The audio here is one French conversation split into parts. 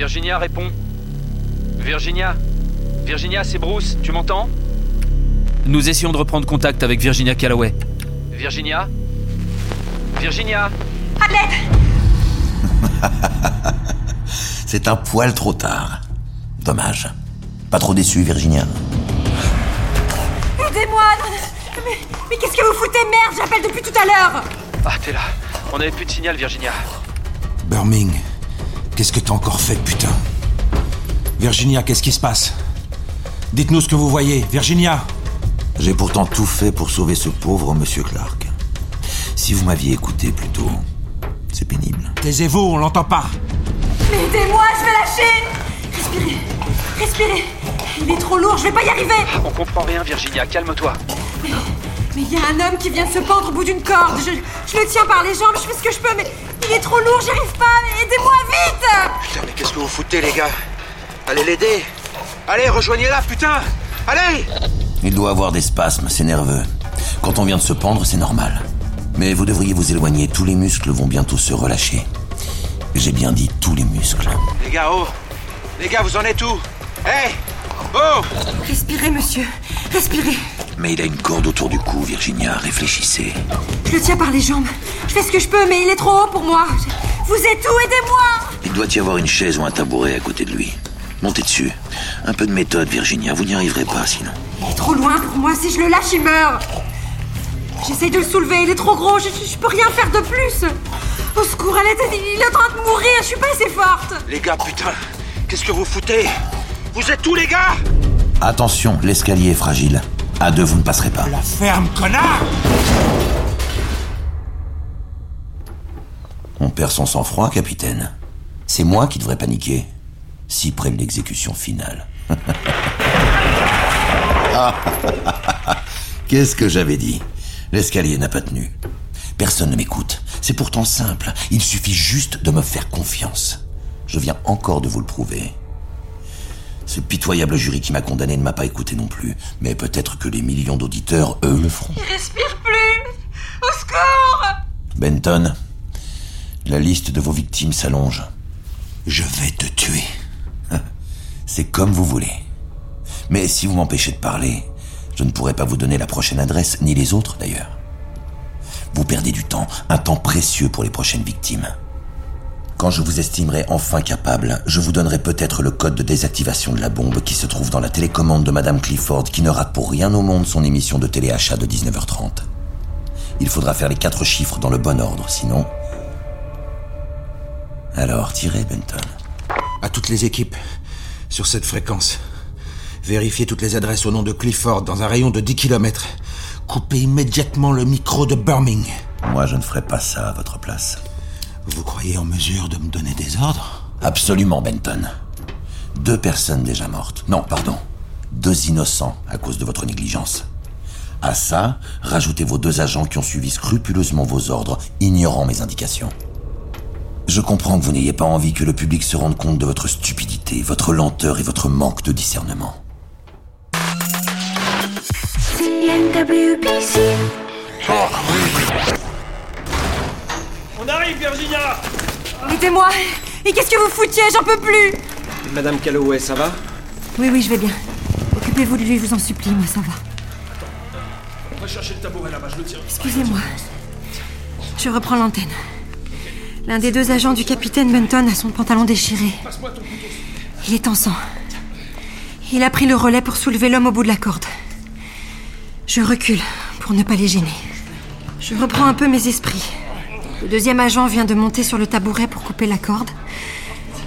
Virginia, réponds. Virginia Virginia, c'est Bruce, tu m'entends? Nous essayons de reprendre contact avec Virginia Calloway. Virginia Virginia À C'est un poil trop tard. Dommage. Pas trop déçu, Virginia Aidez-moi Mais, mais qu'est-ce que vous foutez? Merde, j'appelle depuis tout à l'heure Ah, t'es là. On n'avait plus de signal, Virginia. Birming, qu'est-ce que t'as encore fait, putain Virginia, qu'est-ce qui se passe Dites-nous ce que vous voyez, Virginia J'ai pourtant tout fait pour sauver ce pauvre monsieur Clark. Si vous m'aviez écouté plus tôt, c'est pénible. Taisez-vous, on l'entend pas Mais aidez-moi, je vais lâcher Respirez Respirez Il est trop lourd, je vais pas y arriver On comprend rien, Virginia, calme-toi. Mais il y a un homme qui vient de se pendre au bout d'une corde. Je, je le tiens par les jambes, je fais ce que je peux, mais il est trop lourd, j'y arrive pas. Aidez-moi vite Putain, mais qu'est-ce que vous foutez, les gars? Allez l'aider Allez, rejoignez-la, putain Allez Il doit avoir des spasmes, c'est nerveux. Quand on vient de se pendre, c'est normal. Mais vous devriez vous éloigner, tous les muscles vont bientôt se relâcher. J'ai bien dit tous les muscles. Les gars, oh Les gars, vous en êtes où? Hé Oh Respirez, monsieur. Respirez. Mais il a une corde autour du cou, Virginia, réfléchissez. Je le tiens par les jambes. Je fais ce que je peux, mais il est trop haut pour moi. Je- Vous êtes où? Aidez-moi Il doit y avoir une chaise ou un tabouret à côté de lui. Montez dessus. Un peu de méthode, Virginia, vous n'y arriverez pas sinon. Il est trop loin pour moi. Si je le lâche, il meurt. J'essaye de le soulever. Il est trop gros. Je, je- je peux rien faire de plus. Au secours, à l'aide. Il est en train de mourir. Je suis pas assez forte. Les gars, putain Qu'est-ce que vous foutez? Vous êtes où, les gars? Attention, l'escalier est fragile. À deux, vous ne passerez pas. La ferme, connard On perd son sang-froid, capitaine. C'est moi qui devrais paniquer. Si près de l'exécution finale. Qu'est-ce que j'avais dit? L'escalier n'a pas tenu. Personne ne m'écoute. C'est pourtant simple. Il suffit juste de me faire confiance. Je viens encore de vous le prouver. Ce pitoyable jury qui m'a condamné ne m'a pas écouté non plus. Mais peut-être que les millions d'auditeurs, eux, le feront. Il respire plus. Au secours Benton, la liste de vos victimes s'allonge. Je vais te tuer. C'est comme vous voulez. Mais si vous m'empêchez de parler, je ne pourrai pas vous donner la prochaine adresse, ni les autres d'ailleurs. Vous perdez du temps, un temps précieux pour les prochaines victimes. Quand je vous estimerai enfin capable, je vous donnerai peut-être le code de désactivation de la bombe qui se trouve dans la télécommande de Madame Clifford qui ne rate pour rien au monde son émission de téléachat de 19h30. Il faudra faire les quatre chiffres dans le bon ordre, sinon... Alors, tirez, Benton. À toutes les équipes, sur cette fréquence. Vérifiez toutes les adresses au nom de Clifford dans un rayon de 10 km. Coupez immédiatement le micro de Birming. Moi, je ne ferai pas ça à votre place. Vous croyez en mesure de me donner des ordres Absolument, Benton. Deux personnes déjà mortes. Non, pardon. Deux innocents à cause de votre négligence. À ça, rajoutez vos deux agents qui ont suivi scrupuleusement vos ordres, ignorant mes indications. Je comprends que vous n'ayez pas envie que le public se rende compte de votre stupidité, votre lenteur et votre manque de discernement. CNWPC. On arrive, Virginia Aidez-moi Et qu'est-ce que vous foutiez? J'en peux plus Madame Calloway, ça va? Oui, oui, je vais bien. Occupez-vous de lui, je vous en supplie, moi ça va. On va chercher le tabouret là-bas, je le tiens. Excusez-moi. Je reprends l'antenne. L'un des deux agents du capitaine Benton a son pantalon déchiré. Passe-moi ton couteau. Il est en sang. Il a pris le relais pour soulever l'homme au bout de la corde. Je recule pour ne pas les gêner. Je reprends un peu mes esprits. Le deuxième agent vient de monter sur le tabouret pour couper la corde.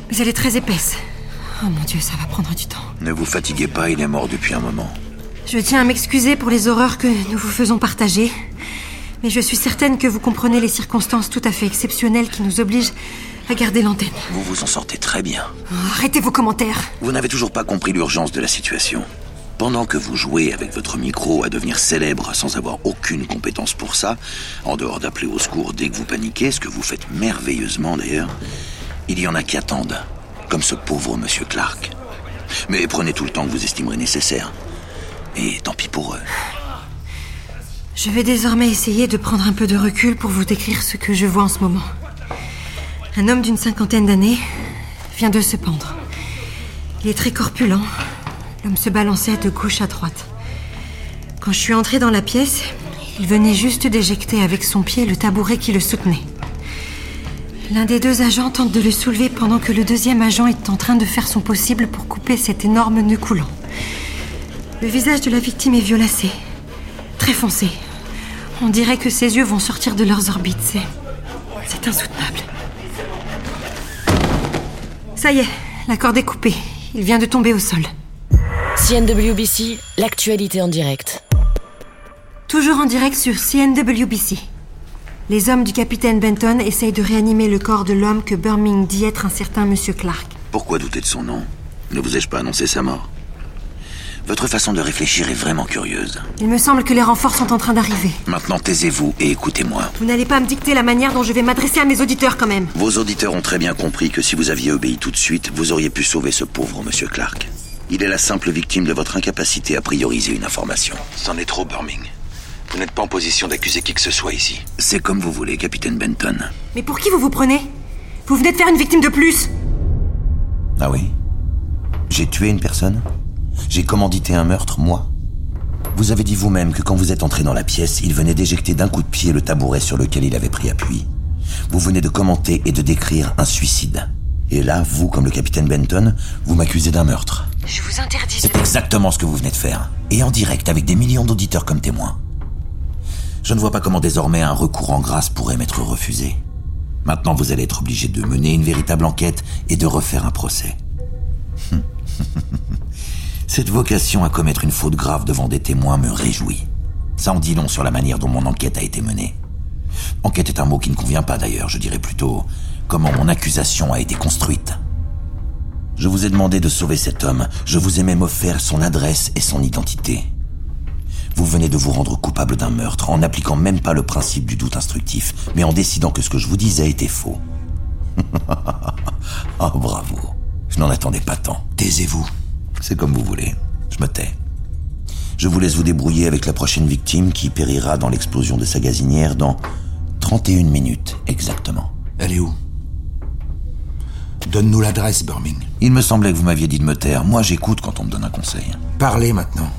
Mais elle est très épaisse. Oh mon dieu, ça va prendre du temps. Ne vous fatiguez pas, il est mort depuis un moment. Je tiens à m'excuser pour les horreurs que nous vous faisons partager. Mais je suis certaine que vous comprenez les circonstances tout à fait exceptionnelles qui nous obligent à garder l'antenne. Vous vous en sortez très bien. Oh, arrêtez vos commentaires. Vous n'avez toujours pas compris l'urgence de la situation. Pendant que vous jouez avec votre micro à devenir célèbre sans avoir aucune compétence pour ça, en dehors d'appeler au secours dès que vous paniquez, ce que vous faites merveilleusement d'ailleurs, il y en a qui attendent, comme ce pauvre monsieur Clark. Mais prenez tout le temps que vous estimerez nécessaire. Et tant pis pour eux. Je vais désormais essayer de prendre un peu de recul pour vous décrire ce que je vois en ce moment. Un homme d'une cinquantaine d'années, vient de se pendre. Il est très corpulent. L'homme se balançait de gauche à droite. Quand je suis entrée dans la pièce, il venait juste d'éjecter avec son pied le tabouret qui le soutenait. L'un des deux agents tente de le soulever pendant que le deuxième agent est en train de faire son possible pour couper cet énorme nœud coulant. Le visage de la victime est violacé, très foncé. On dirait que ses yeux vont sortir de leurs orbites. C'est. C'est insoutenable. Ça y est, la corde est coupée. Il vient de tomber au sol. CNWBC, l'actualité en direct. Toujours en direct sur CNWBC. Les hommes du capitaine Benton essayent de réanimer le corps de l'homme que Birmingham dit être un certain Monsieur Clark. Pourquoi douter de son nom? Ne vous ai-je pas annoncé sa mort? Votre façon de réfléchir est vraiment curieuse. Il me semble que les renforts sont en train d'arriver. Maintenant, taisez-vous et écoutez-moi. Vous n'allez pas me dicter la manière dont je vais m'adresser à mes auditeurs quand même. Vos auditeurs ont très bien compris que si vous aviez obéi tout de suite, vous auriez pu sauver ce pauvre Monsieur Clark. Il est la simple victime de votre incapacité à prioriser une information. C'en est trop, Birmingham. Vous n'êtes pas en position d'accuser qui que ce soit ici. C'est comme vous voulez, capitaine Benton. Mais pour qui vous vous prenez? Vous venez de faire une victime de plus Ah oui? J'ai tué une personne? J'ai commandité un meurtre, moi? Vous avez dit vous-même que quand vous êtes entré dans la pièce, il venait d'éjecter d'un coup de pied le tabouret sur lequel il avait pris appui. Vous venez de commenter et de décrire un suicide. Et là, vous, comme le capitaine Benton, vous m'accusez d'un meurtre. Je vous interdis C'est exactement ce que vous venez de faire. Et en direct, avec des millions d'auditeurs comme témoins. Je ne vois pas comment désormais un recours en grâce pourrait m'être refusé. Maintenant, vous allez être obligé de mener une véritable enquête et de refaire un procès. Cette vocation à commettre une faute grave devant des témoins me réjouit. Ça en dit long sur la manière dont mon enquête a été menée. Enquête est un mot qui ne convient pas d'ailleurs, je dirais plutôt comment mon accusation a été construite. Je vous ai demandé de sauver cet homme, je vous ai même offert son adresse et son identité. Vous venez de vous rendre coupable d'un meurtre en n'appliquant même pas le principe du doute instructif, mais en décidant que ce que je vous disais était faux. oh, bravo. Je n'en attendais pas tant. Taisez-vous. C'est comme vous voulez. Je me tais. Je vous laisse vous débrouiller avec la prochaine victime qui périra dans l'explosion de sa gazinière dans 31 minutes exactement. Elle est où? Donne-nous l'adresse, Birmingham. Il me semblait que vous m'aviez dit de me taire. Moi, j'écoute quand on me donne un conseil. Parlez maintenant.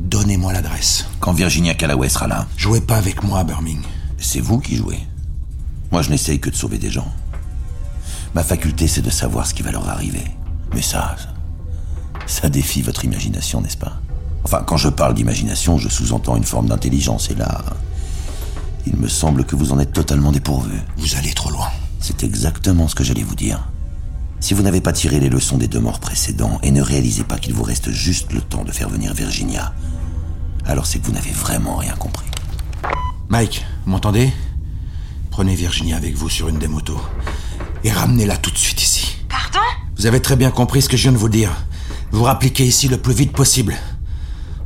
Donnez-moi l'adresse. Quand Virginia Callaway sera là, Jouez pas avec moi, Birmingham. c'est vous qui jouez. Moi, je n'essaye que de sauver des gens. Ma faculté, c'est de savoir ce qui va leur arriver. Mais ça, ça défie votre imagination, n'est-ce pas? Enfin, quand je parle d'imagination, je sous-entends une forme d'intelligence. Et là, il me semble que vous en êtes totalement dépourvu. Vous allez trop loin. C'est exactement ce que j'allais vous dire. Si vous n'avez pas tiré les leçons des deux morts précédents et ne réalisez pas qu'il vous reste juste le temps de faire venir Virginia, alors c'est que vous n'avez vraiment rien compris. Mike, vous m'entendez? Prenez Virginia avec vous sur une des motos et ramenez-la tout de suite ici. Pardon? Vous avez très bien compris ce que je viens de vous dire. Vous rappliquez ici le plus vite possible.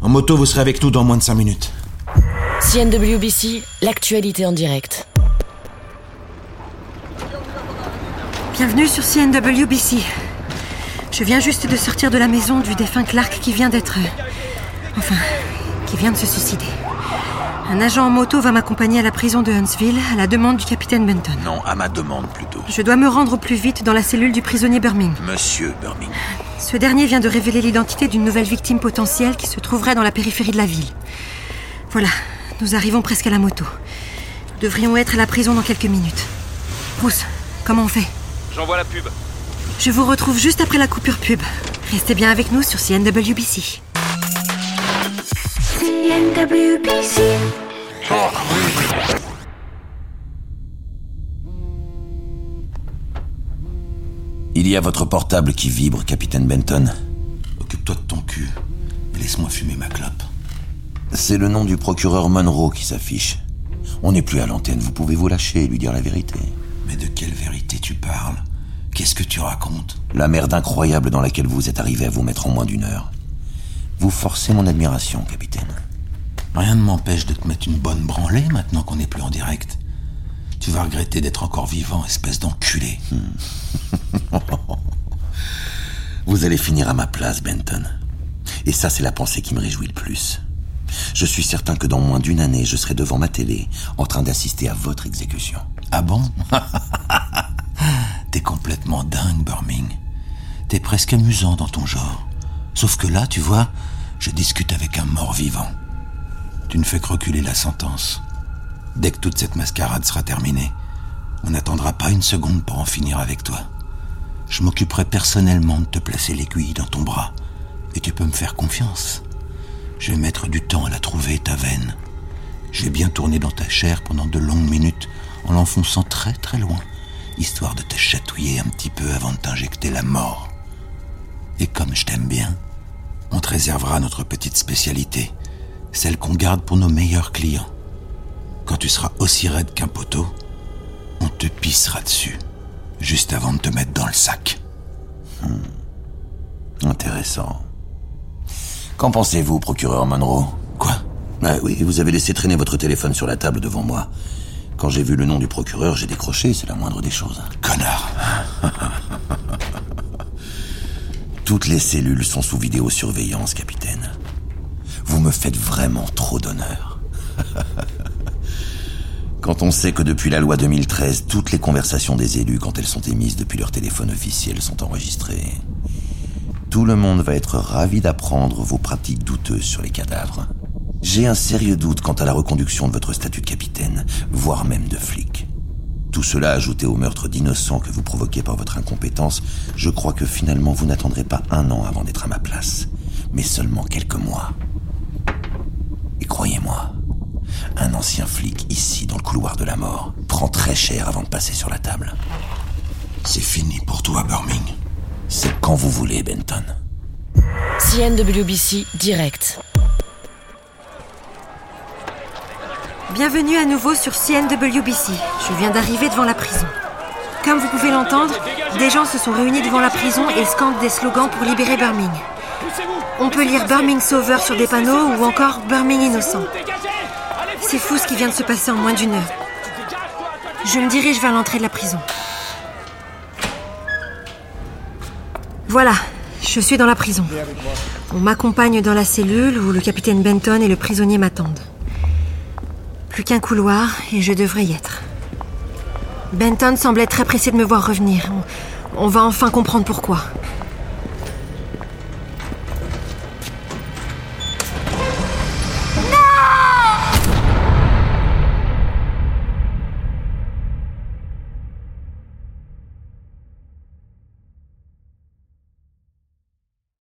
En moto, vous serez avec nous dans moins de 5 minutes. CNWBC, l'actualité en direct. Bienvenue sur CNWBC. Je viens juste de sortir de la maison du défunt Clark qui vient d'être. euh, Enfin, qui vient de se suicider. Un agent en moto va m'accompagner à la prison de Huntsville à la demande du capitaine Benton. Non, à ma demande plutôt. Je dois me rendre au plus vite dans la cellule du prisonnier Birmingham. Monsieur Birmingham. Ce dernier vient de révéler l'identité d'une nouvelle victime potentielle qui se trouverait dans la périphérie de la ville. Voilà, nous arrivons presque à la moto. Nous devrions être à la prison dans quelques minutes. Bruce, comment on fait? J'envoie la pub. Je vous retrouve juste après la coupure pub. Restez bien avec nous sur CNWBC. CNWBC. Il y a votre portable qui vibre, capitaine Benton. Occupe-toi de ton cul et laisse-moi fumer ma clope. C'est le nom du procureur Monroe qui s'affiche. On n'est plus à l'antenne, vous pouvez vous lâcher et lui dire la vérité. Mais de quelle vérité tu parles? Qu'est-ce que tu racontes? La merde incroyable dans laquelle vous êtes arrivé à vous mettre en moins d'une heure. Vous forcez mon admiration, capitaine. Rien ne m'empêche de te mettre une bonne branlée maintenant qu'on n'est plus en direct. Tu vas regretter d'être encore vivant, espèce d'enculé. Vous allez finir à ma place, Benton. Et ça, c'est la pensée qui me réjouit le plus. Je suis certain que dans moins d'une année, je serai devant ma télé, en train d'assister à votre exécution. Ah bon? T'es complètement dingue, Burming. T'es presque amusant dans ton genre. Sauf que là, tu vois, je discute avec un mort-vivant. Tu ne fais que reculer la sentence. Dès que toute cette mascarade sera terminée, on n'attendra pas une seconde pour en finir avec toi. Je m'occuperai personnellement de te placer l'aiguille dans ton bras. Et tu peux me faire confiance. Je vais mettre du temps à la trouver, ta veine. Je vais bien tourner dans ta chair pendant de longues minutes en l'enfonçant très très loin, histoire de te chatouiller un petit peu avant de t'injecter la mort. Et comme je t'aime bien, on te réservera notre petite spécialité, celle qu'on garde pour nos meilleurs clients. Quand tu seras aussi raide qu'un poteau, on te pissera dessus, juste avant de te mettre dans le sac. Hmm. Intéressant. Qu'en pensez-vous, procureur Monroe? Quoi? Ah oui, vous avez laissé traîner votre téléphone sur la table devant moi. Quand j'ai vu le nom du procureur, j'ai décroché, c'est la moindre des choses. Connard Toutes les cellules sont sous vidéosurveillance, capitaine. Vous me faites vraiment trop d'honneur. quand on sait que depuis la loi 2013, toutes les conversations des élus, quand elles sont émises depuis leur téléphone officiel, sont enregistrées, tout le monde va être ravi d'apprendre vos pratiques douteuses sur les cadavres. J'ai un sérieux doute quant à la reconduction de votre statut de capitaine, voire même de flic. Tout cela ajouté au meurtre d'innocents que vous provoquez par votre incompétence, je crois que finalement vous n'attendrez pas un an avant d'être à ma place, mais seulement quelques mois. Et croyez-moi, un ancien flic ici dans le couloir de la mort prend très cher avant de passer sur la table. C'est fini pour toi, Birming. C'est quand vous voulez, Benton. CNWBC direct. Bienvenue à nouveau sur CNWBC. Je viens d'arriver devant la prison. Comme vous pouvez l'entendre, des gens se sont réunis devant la prison et scandent des slogans pour libérer Birming. On peut lire Birming Sauveur sur des panneaux ou encore Birming Innocent. C'est fou ce qui vient de se passer en moins d'une heure. Je me dirige vers l'entrée de la prison. Voilà, je suis dans la prison. On m'accompagne dans la cellule où le capitaine Benton et le prisonnier m'attendent. Plus qu'un couloir et je devrais y être. Benton semblait très pressé de me voir revenir. On, on va enfin comprendre pourquoi.